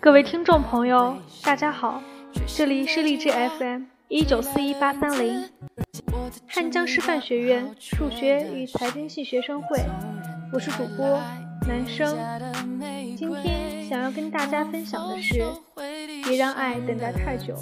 各位听众朋友，大家好，这里是励志 FM 一九四一八三零，汉江师范学院数学与财经系学生会，我是主播男生。今天想要跟大家分享的是，别让爱等待太久。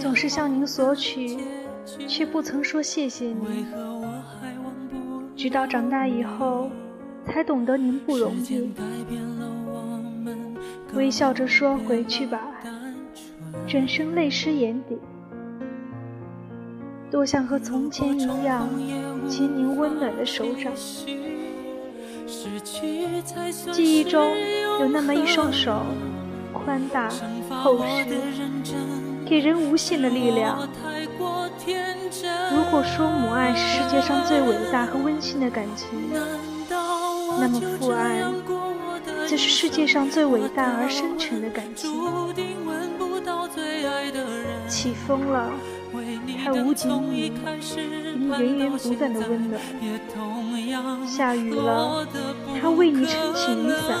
总是向您索取，却不曾说谢谢您。直到长大以后，才懂得您不容易。微笑着说：“回去吧。”转身泪湿眼底。多想和从前一样，牵您温暖的手掌。记忆中有那么一双手，宽大厚实。给人无限的力量。如果说母爱是世界上最伟大和温馨的感情，那么父爱则是世界上最伟大而深沉的感情。起风了，它无尽你，你源源不断的温暖；下雨了，它为你撑起雨伞，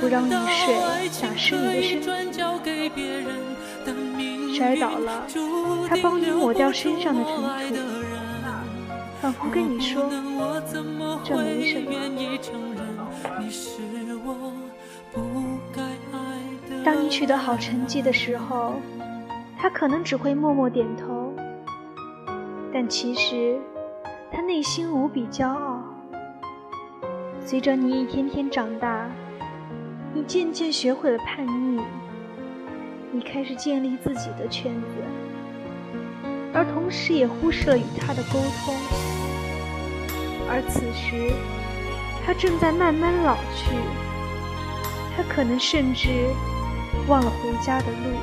不让雨水打湿你的身体。摔倒了，他帮你抹掉身上的尘土，仿佛跟你说：“这没什么。”当你取得好成绩的时候，他可能只会默默点头，但其实他内心无比骄傲。随着你一天天长大，你渐渐学会了叛逆。你开始建立自己的圈子，而同时也忽视了与他的沟通。而此时，他正在慢慢老去，他可能甚至忘了回家的路，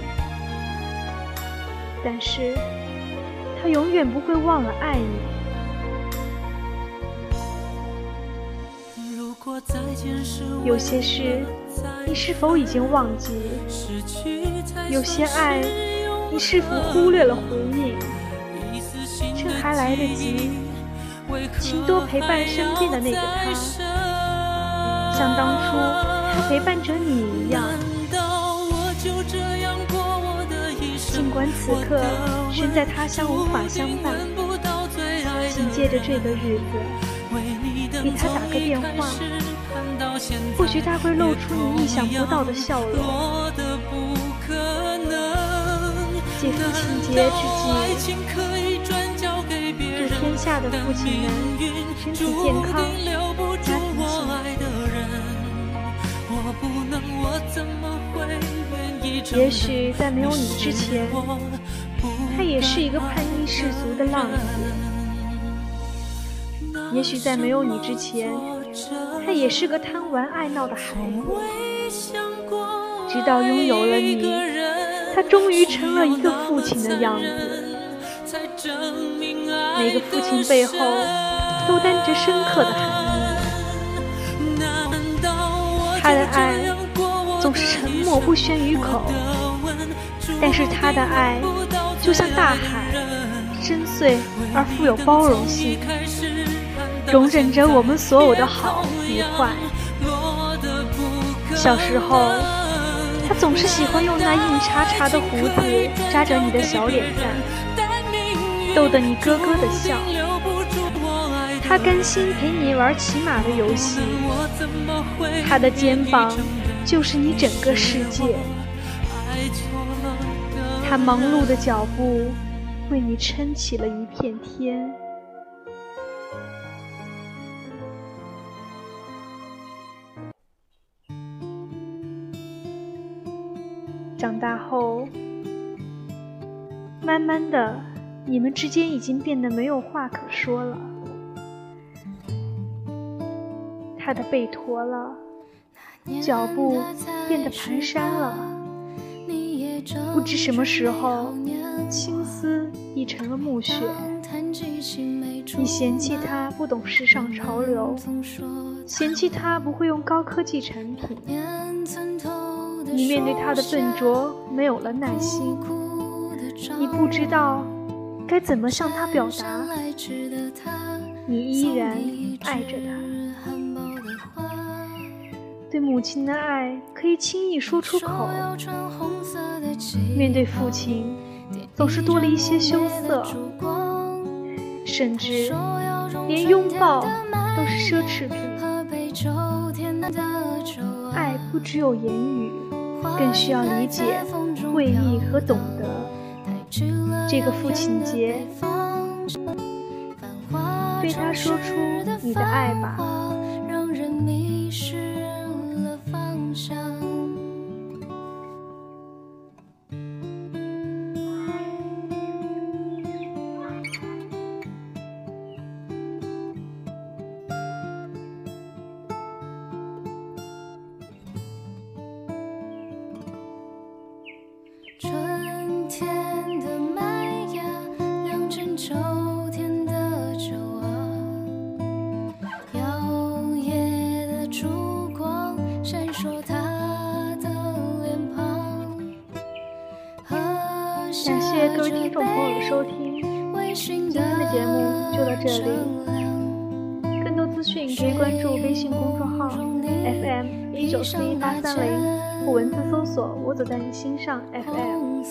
但是他永远不会忘了爱你。有些事，你是否已经忘记？有些爱，你是否忽略了回应？趁还来得及，请多陪伴身边的那个他，像当初陪伴着你一样。尽管此刻身在他乡无法相伴，请借着这个日子。给他打个电话，或许他会露出你意想不到的笑容。借父亲节之际，祝天下的父亲们身体健康，家庭幸福。也许在没有你之前，他也是一个叛逆世俗的浪子。也许在没有你之前，他也是个贪玩爱闹的孩子。直到拥有了你，他终于成了一个父亲的样子。每个父亲背后都担着深刻的含义。他的爱总是沉默不宣于口，但是他的爱就像大海，深邃而富有包容性。容忍着我们所有的好与坏。小时候，他总是喜欢用那硬茬茬的胡子扎着你的小脸蛋，逗得你咯咯的笑。他甘心陪你玩骑马的游戏，他的肩膀就是你整个世界。他忙碌的脚步为你撑起了一片天。长大后，慢慢的，你们之间已经变得没有话可说了。他的背驼了，脚步变得蹒跚了。不知什么时候，青丝已成了暮雪。你嫌弃他不懂时尚潮流，嫌弃他不会用高科技产品。你面对他的笨拙没有了耐心，你不知道该怎么向他表达，你依然爱着他。对母亲的爱可以轻易说出口，面对父亲总是多了一些羞涩，甚至连拥抱都是奢侈品。爱不只有言语。更需要理解、会意和懂得。这个父亲节，对他说出你的爱吧。谢各位听众朋友的收听，今天的节目就到这里。更多资讯可以关注微信公众号 FM 一九四一八三零，或文字搜索“我走在你心上 FM”。